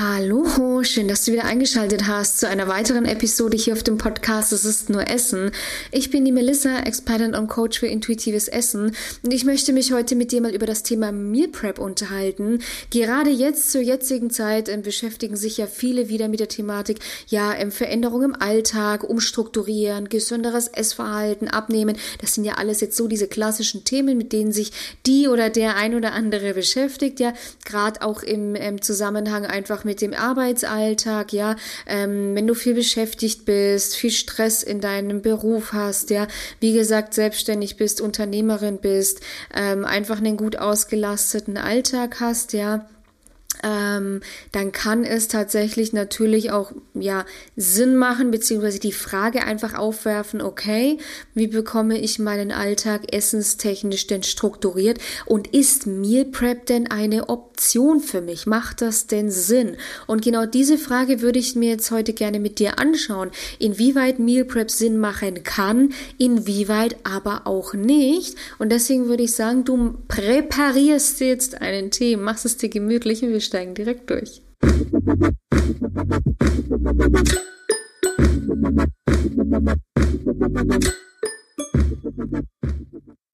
Hallo, schön, dass du wieder eingeschaltet hast zu einer weiteren Episode hier auf dem Podcast Es ist nur Essen. Ich bin die Melissa, Expertin und Coach für intuitives Essen und ich möchte mich heute mit dir mal über das Thema Meal Prep unterhalten. Gerade jetzt zur jetzigen Zeit äh, beschäftigen sich ja viele wieder mit der Thematik, ja, ähm, Veränderungen im Alltag, umstrukturieren, gesünderes Essverhalten, abnehmen. Das sind ja alles jetzt so diese klassischen Themen, mit denen sich die oder der ein oder andere beschäftigt, ja, gerade auch im ähm, Zusammenhang einfach mit dem Arbeitsalltag, ja, ähm, wenn du viel beschäftigt bist, viel Stress in deinem Beruf hast, ja, wie gesagt, selbstständig bist, Unternehmerin bist, ähm, einfach einen gut ausgelasteten Alltag hast, ja, ähm, dann kann es tatsächlich natürlich auch ja Sinn machen beziehungsweise die Frage einfach aufwerfen: Okay, wie bekomme ich meinen Alltag essenstechnisch denn strukturiert und ist Meal Prep denn eine Option für mich? Macht das denn Sinn? Und genau diese Frage würde ich mir jetzt heute gerne mit dir anschauen, inwieweit Meal Prep Sinn machen kann, inwieweit aber auch nicht. Und deswegen würde ich sagen, du präparierst jetzt einen Tee, machst es dir gemütlich und wir steigen direkt durch.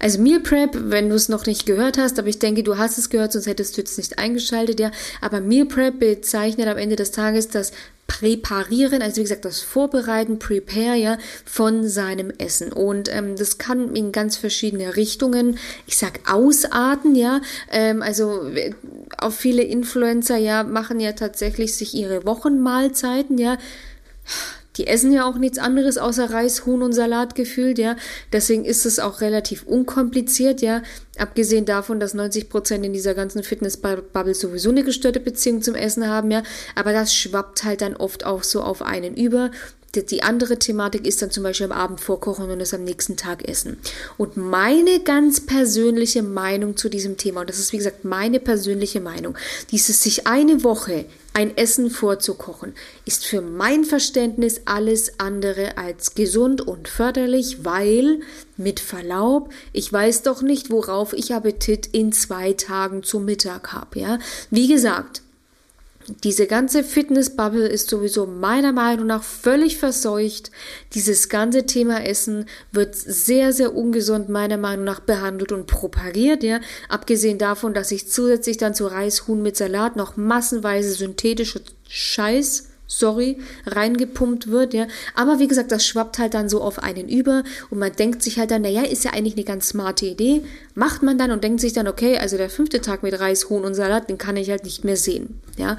Also Meal Prep, wenn du es noch nicht gehört hast, aber ich denke, du hast es gehört, sonst hättest du jetzt nicht eingeschaltet, ja. Aber Meal Prep bezeichnet am Ende des Tages das Präparieren, also wie gesagt, das Vorbereiten, Prepare, ja, von seinem Essen. Und ähm, das kann in ganz verschiedene Richtungen, ich sag ausarten, ja. Ähm, also auch viele Influencer, ja, machen ja tatsächlich sich ihre Wochenmahlzeiten, ja die essen ja auch nichts anderes außer Reis, Huhn und Salat gefühlt, ja. Deswegen ist es auch relativ unkompliziert, ja. Abgesehen davon, dass 90 Prozent in dieser ganzen Fitness-Bubble sowieso eine gestörte Beziehung zum Essen haben, ja. Aber das schwappt halt dann oft auch so auf einen über. Die andere Thematik ist dann zum Beispiel am Abend vorkochen und es am nächsten Tag essen. Und meine ganz persönliche Meinung zu diesem Thema, und das ist wie gesagt meine persönliche Meinung, dieses sich eine Woche ein Essen vorzukochen, ist für mein Verständnis alles andere als gesund und förderlich, weil, mit Verlaub, ich weiß doch nicht, worauf ich Appetit in zwei Tagen zum Mittag habe. Ja? Wie gesagt, diese ganze Fitness-Bubble ist sowieso meiner Meinung nach völlig verseucht. Dieses ganze Thema Essen wird sehr, sehr ungesund meiner Meinung nach behandelt und propagiert, ja. Abgesehen davon, dass ich zusätzlich dann zu Reishuhn mit Salat noch massenweise synthetische Scheiß sorry, reingepumpt wird, ja. Aber wie gesagt, das schwappt halt dann so auf einen über und man denkt sich halt dann, naja, ist ja eigentlich eine ganz smarte Idee. Macht man dann und denkt sich dann, okay, also der fünfte Tag mit Reis, Huhn und Salat, den kann ich halt nicht mehr sehen, ja.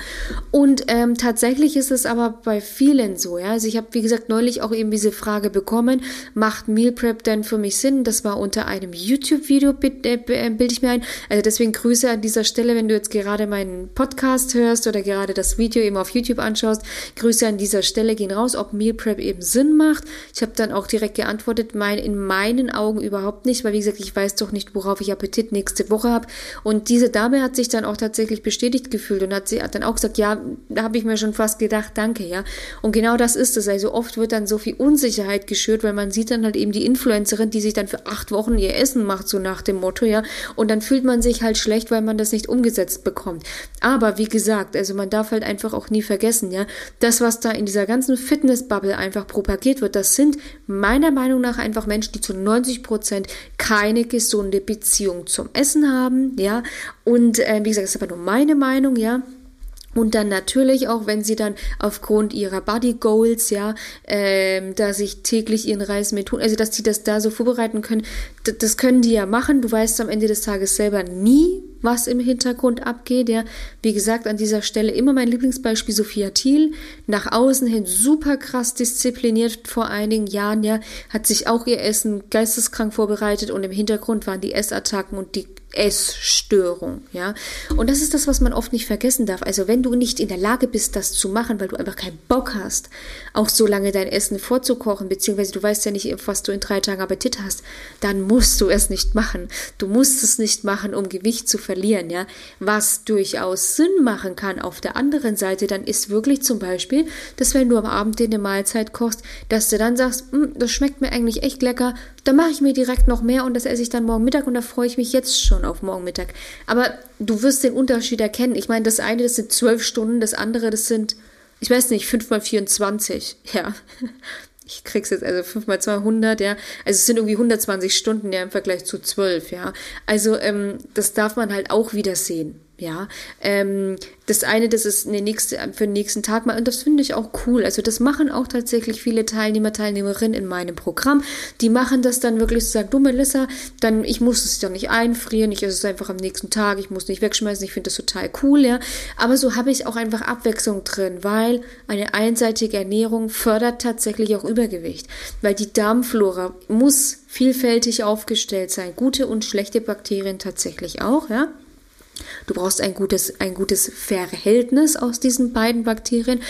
Und ähm, tatsächlich ist es aber bei vielen so, ja. Also ich habe, wie gesagt, neulich auch eben diese Frage bekommen, macht Meal Prep denn für mich Sinn? Das war unter einem YouTube-Video, äh, äh, bilde ich mir ein. Also deswegen Grüße an dieser Stelle, wenn du jetzt gerade meinen Podcast hörst oder gerade das Video eben auf YouTube anschaust, Grüße an dieser Stelle gehen raus, ob Meal Prep eben Sinn macht. Ich habe dann auch direkt geantwortet, mein, in meinen Augen überhaupt nicht, weil wie gesagt, ich weiß doch nicht, worauf ich Appetit nächste Woche habe. Und diese Dame hat sich dann auch tatsächlich bestätigt gefühlt und hat sie hat dann auch gesagt, ja, da habe ich mir schon fast gedacht, danke, ja. Und genau das ist es. Also oft wird dann so viel Unsicherheit geschürt, weil man sieht dann halt eben die Influencerin, die sich dann für acht Wochen ihr Essen macht, so nach dem Motto, ja. Und dann fühlt man sich halt schlecht, weil man das nicht umgesetzt bekommt. Aber wie gesagt, also man darf halt einfach auch nie vergessen, ja, das, was da in dieser ganzen Fitness-Bubble einfach propagiert wird, das sind meiner Meinung nach einfach Menschen, die zu 90 Prozent keine gesunde Beziehung zum Essen haben, ja. Und äh, wie gesagt, das ist aber nur meine Meinung, ja. Und dann natürlich auch, wenn sie dann aufgrund ihrer Body Goals, ja, ähm, da sich täglich ihren Reis mit tun, also dass sie das da so vorbereiten können, das können die ja machen. Du weißt am Ende des Tages selber nie, was im Hintergrund abgeht. Ja, wie gesagt, an dieser Stelle immer mein Lieblingsbeispiel Sophia Thiel. Nach außen hin super krass diszipliniert vor einigen Jahren, ja, hat sich auch ihr Essen geisteskrank vorbereitet und im Hintergrund waren die Essattacken und die Essstörung, ja. Und das ist das, was man oft nicht vergessen darf. Also wenn du nicht in der Lage bist, das zu machen, weil du einfach keinen Bock hast, auch so lange dein Essen vorzukochen, beziehungsweise du weißt ja nicht, was du in drei Tagen Appetit hast, dann musst du es nicht machen. Du musst es nicht machen, um Gewicht zu verlieren, ja. Was durchaus Sinn machen kann auf der anderen Seite, dann ist wirklich zum Beispiel, dass wenn du am Abend dir eine Mahlzeit kochst, dass du dann sagst, hm, das schmeckt mir eigentlich echt lecker, dann mache ich mir direkt noch mehr und das esse ich dann morgen Mittag und da freue ich mich jetzt schon umschauen auf morgen Mittag. Aber du wirst den Unterschied erkennen. Ich meine, das eine, das sind zwölf Stunden, das andere, das sind, ich weiß nicht, fünf mal 24. Ja. Ich krieg's jetzt also fünf mal 200, ja. Also es sind irgendwie 120 Stunden, ja, im Vergleich zu zwölf, ja. Also ähm, das darf man halt auch wieder sehen. Ja, ähm, das eine, das ist eine nächste, für den nächsten Tag mal, und das finde ich auch cool. Also, das machen auch tatsächlich viele Teilnehmer, Teilnehmerinnen in meinem Programm. Die machen das dann wirklich zu sagen, du Melissa, dann, ich muss es ja nicht einfrieren, ich esse es einfach am nächsten Tag, ich muss nicht wegschmeißen, ich finde das total cool, ja. Aber so habe ich auch einfach Abwechslung drin, weil eine einseitige Ernährung fördert tatsächlich auch Übergewicht. Weil die Darmflora muss vielfältig aufgestellt sein. Gute und schlechte Bakterien tatsächlich auch, ja. Du brauchst ein gutes, ein gutes Verhältnis aus diesen beiden Bakterien.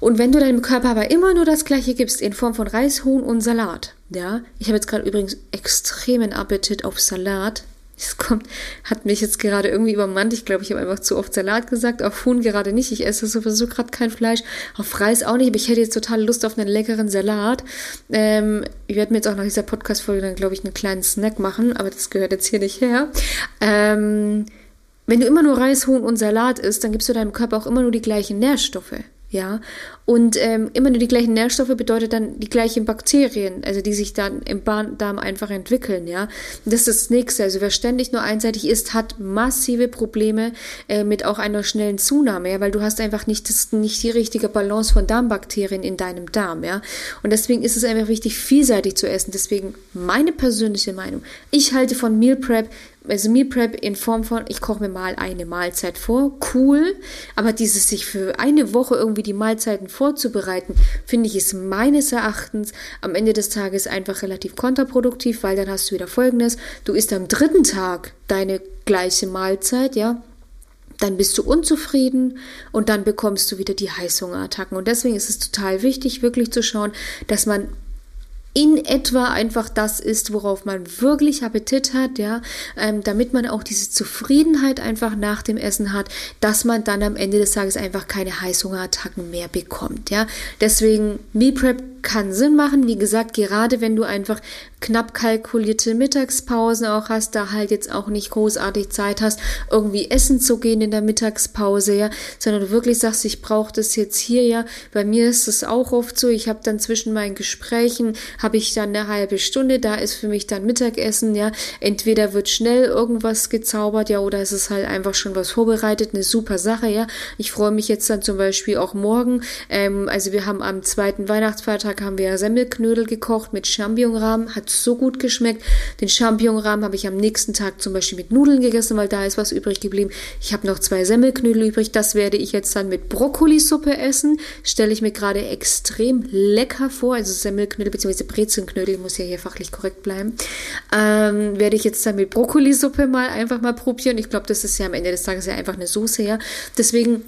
Und wenn du deinem Körper aber immer nur das Gleiche gibst in Form von Reis, Huhn und Salat, ja, ich habe jetzt gerade übrigens extremen Appetit auf Salat. Es kommt, hat mich jetzt gerade irgendwie übermannt. Ich glaube, ich habe einfach zu oft Salat gesagt. Auf Huhn gerade nicht. Ich esse sowieso gerade kein Fleisch. Auf Reis auch nicht. Aber ich hätte jetzt total Lust auf einen leckeren Salat. Ähm, ich werde mir jetzt auch nach dieser Podcast-Folge dann, glaube ich, einen kleinen Snack machen. Aber das gehört jetzt hier nicht her. Ähm, wenn du immer nur Reis, Huhn und Salat isst, dann gibst du deinem Körper auch immer nur die gleichen Nährstoffe. Ja, und ähm, immer nur die gleichen Nährstoffe bedeutet dann die gleichen Bakterien, also die sich dann im Darm einfach entwickeln, ja. das ist das Nächste. Also wer ständig nur einseitig isst, hat massive Probleme äh, mit auch einer schnellen Zunahme, ja, weil du hast einfach nicht, das, nicht die richtige Balance von Darmbakterien in deinem Darm, ja. Und deswegen ist es einfach wichtig, vielseitig zu essen. Deswegen meine persönliche Meinung. Ich halte von Meal Prep also Meal Prep in Form von, ich koche mir mal eine Mahlzeit vor, cool, aber dieses sich für eine Woche irgendwie die Mahlzeiten vorzubereiten, finde ich ist meines Erachtens am Ende des Tages einfach relativ kontraproduktiv, weil dann hast du wieder folgendes, du isst am dritten Tag deine gleiche Mahlzeit, ja, dann bist du unzufrieden und dann bekommst du wieder die Heißhungerattacken. Und deswegen ist es total wichtig, wirklich zu schauen, dass man in etwa einfach das ist, worauf man wirklich Appetit hat, ja, ähm, damit man auch diese Zufriedenheit einfach nach dem Essen hat, dass man dann am Ende des Tages einfach keine Heißhungerattacken mehr bekommt, ja. Deswegen Meal Prep kann Sinn machen. Wie gesagt, gerade wenn du einfach knapp kalkulierte Mittagspausen auch hast, da halt jetzt auch nicht großartig Zeit hast, irgendwie essen zu gehen in der Mittagspause, ja, sondern du wirklich sagst, ich brauche das jetzt hier, ja. Bei mir ist es auch oft so, ich habe dann zwischen meinen Gesprächen, habe ich dann eine halbe Stunde, da ist für mich dann Mittagessen, ja. Entweder wird schnell irgendwas gezaubert, ja, oder es ist halt einfach schon was vorbereitet, eine super Sache, ja. Ich freue mich jetzt dann zum Beispiel auch morgen, ähm, also wir haben am zweiten Weihnachtsfeiertag haben wir Semmelknödel gekocht mit Champignonrahmen, hat so gut geschmeckt. Den Champignonrahmen habe ich am nächsten Tag zum Beispiel mit Nudeln gegessen, weil da ist was übrig geblieben. Ich habe noch zwei Semmelknödel übrig, das werde ich jetzt dann mit Brokkolisuppe essen. Stelle ich mir gerade extrem lecker vor, also Semmelknödel bzw. Brezelknödel, muss ja hier fachlich korrekt bleiben. Ähm, werde ich jetzt dann mit Brokkolisuppe mal einfach mal probieren. Ich glaube, das ist ja am Ende des Tages ja einfach eine Soße, ja. Deswegen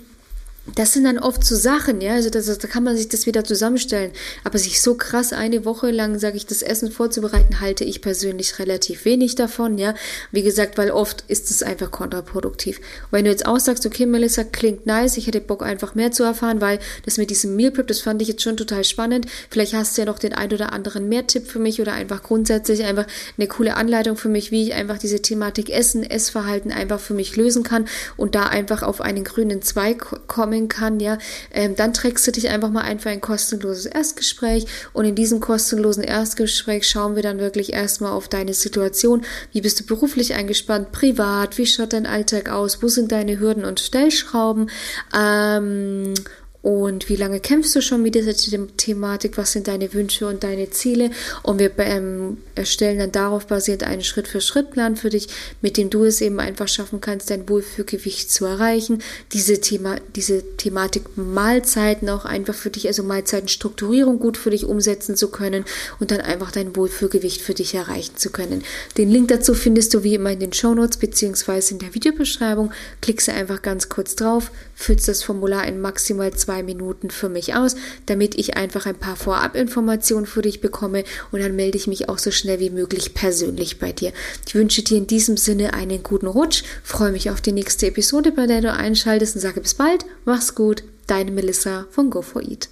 das sind dann oft so Sachen, ja, also das, da kann man sich das wieder zusammenstellen. Aber sich so krass eine Woche lang, sage ich, das Essen vorzubereiten, halte ich persönlich relativ wenig davon, ja. Wie gesagt, weil oft ist es einfach kontraproduktiv. Und wenn du jetzt auch sagst, okay, Melissa, klingt nice, ich hätte Bock einfach mehr zu erfahren, weil das mit diesem Meal Prep, das fand ich jetzt schon total spannend. Vielleicht hast du ja noch den ein oder anderen Mehrtipp für mich oder einfach grundsätzlich einfach eine coole Anleitung für mich, wie ich einfach diese Thematik Essen, Essverhalten einfach für mich lösen kann und da einfach auf einen grünen Zweig komme sammeln kann, ja, ähm, dann trägst du dich einfach mal ein für ein kostenloses Erstgespräch und in diesem kostenlosen Erstgespräch schauen wir dann wirklich erstmal auf deine Situation. Wie bist du beruflich eingespannt, privat, wie schaut dein Alltag aus, wo sind deine Hürden und Stellschrauben? Ähm, und wie lange kämpfst du schon mit dieser Thematik? Was sind deine Wünsche und deine Ziele? Und wir ähm, erstellen dann darauf basierend einen Schritt-für-Schritt-Plan für dich, mit dem du es eben einfach schaffen kannst, dein Wohlfühlgewicht zu erreichen. Diese, Thema, diese Thematik Mahlzeiten auch einfach für dich, also Mahlzeitenstrukturierung gut für dich umsetzen zu können und dann einfach dein Wohlfühlgewicht für dich erreichen zu können. Den Link dazu findest du wie immer in den Show Notes beziehungsweise in der Videobeschreibung. Klickst einfach ganz kurz drauf, füllst das Formular in maximal zwei zwei Minuten für mich aus, damit ich einfach ein paar Vorabinformationen für dich bekomme und dann melde ich mich auch so schnell wie möglich persönlich bei dir. Ich wünsche dir in diesem Sinne einen guten Rutsch, freue mich auf die nächste Episode, bei der du einschaltest und sage bis bald, mach's gut, deine Melissa von Go4Eat.